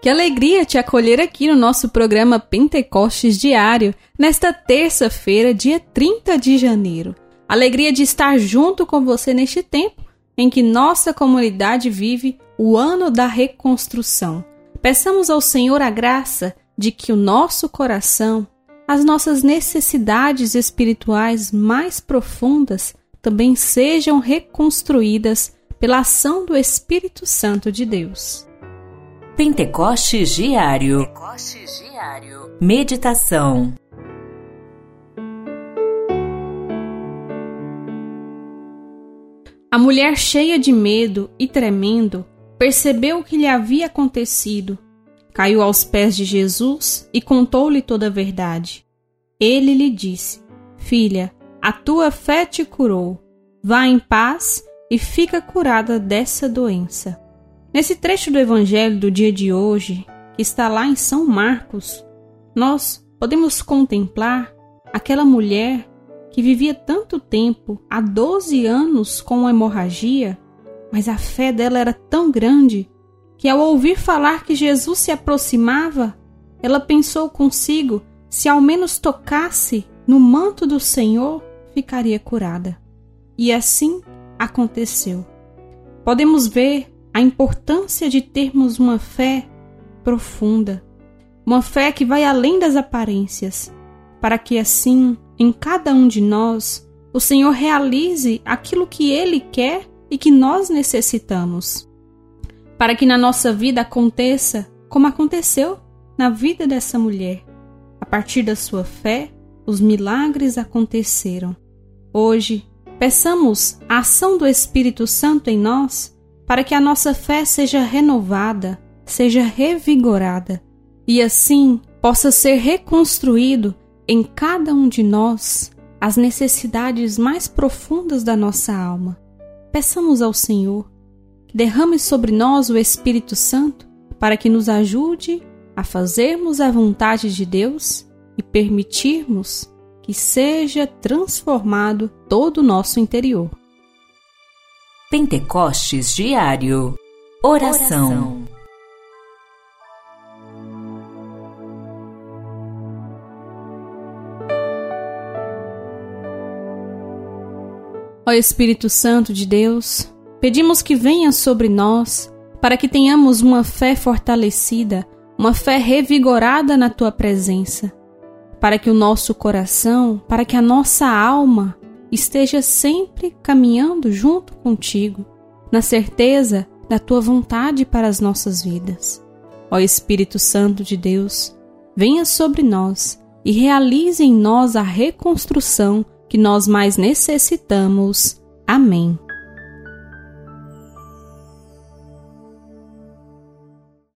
Que alegria te acolher aqui no nosso programa Pentecostes Diário, nesta terça-feira, dia 30 de janeiro. Alegria de estar junto com você neste tempo em que nossa comunidade vive o ano da reconstrução. Peçamos ao Senhor a graça de que o nosso coração, as nossas necessidades espirituais mais profundas também sejam reconstruídas pela ação do Espírito Santo de Deus. Pentecostes Diário. Pentecostes Diário. Meditação. A mulher, cheia de medo e tremendo, percebeu o que lhe havia acontecido. Caiu aos pés de Jesus e contou-lhe toda a verdade. Ele lhe disse: Filha, a tua fé te curou. Vá em paz e fica curada dessa doença. Nesse trecho do Evangelho do dia de hoje, que está lá em São Marcos, nós podemos contemplar aquela mulher que vivia tanto tempo, há 12 anos, com hemorragia, mas a fé dela era tão grande que, ao ouvir falar que Jesus se aproximava, ela pensou consigo: se ao menos tocasse no manto do Senhor, ficaria curada. E assim aconteceu. Podemos ver a importância de termos uma fé profunda, uma fé que vai além das aparências, para que assim, em cada um de nós, o Senhor realize aquilo que Ele quer e que nós necessitamos. Para que na nossa vida aconteça como aconteceu na vida dessa mulher. A partir da sua fé, os milagres aconteceram. Hoje, peçamos a ação do Espírito Santo em nós para que a nossa fé seja renovada, seja revigorada e assim possa ser reconstruído em cada um de nós as necessidades mais profundas da nossa alma. Peçamos ao Senhor que derrame sobre nós o Espírito Santo para que nos ajude a fazermos a vontade de Deus e permitirmos que seja transformado todo o nosso interior. Pentecostes Diário. Oração, Ó Espírito Santo de Deus, pedimos que venha sobre nós para que tenhamos uma fé fortalecida, uma fé revigorada na tua presença, para que o nosso coração, para que a nossa alma esteja sempre caminhando junto contigo, na certeza da tua vontade para as nossas vidas. Ó Espírito Santo de Deus, venha sobre nós e realize em nós a reconstrução que nós mais necessitamos. Amém.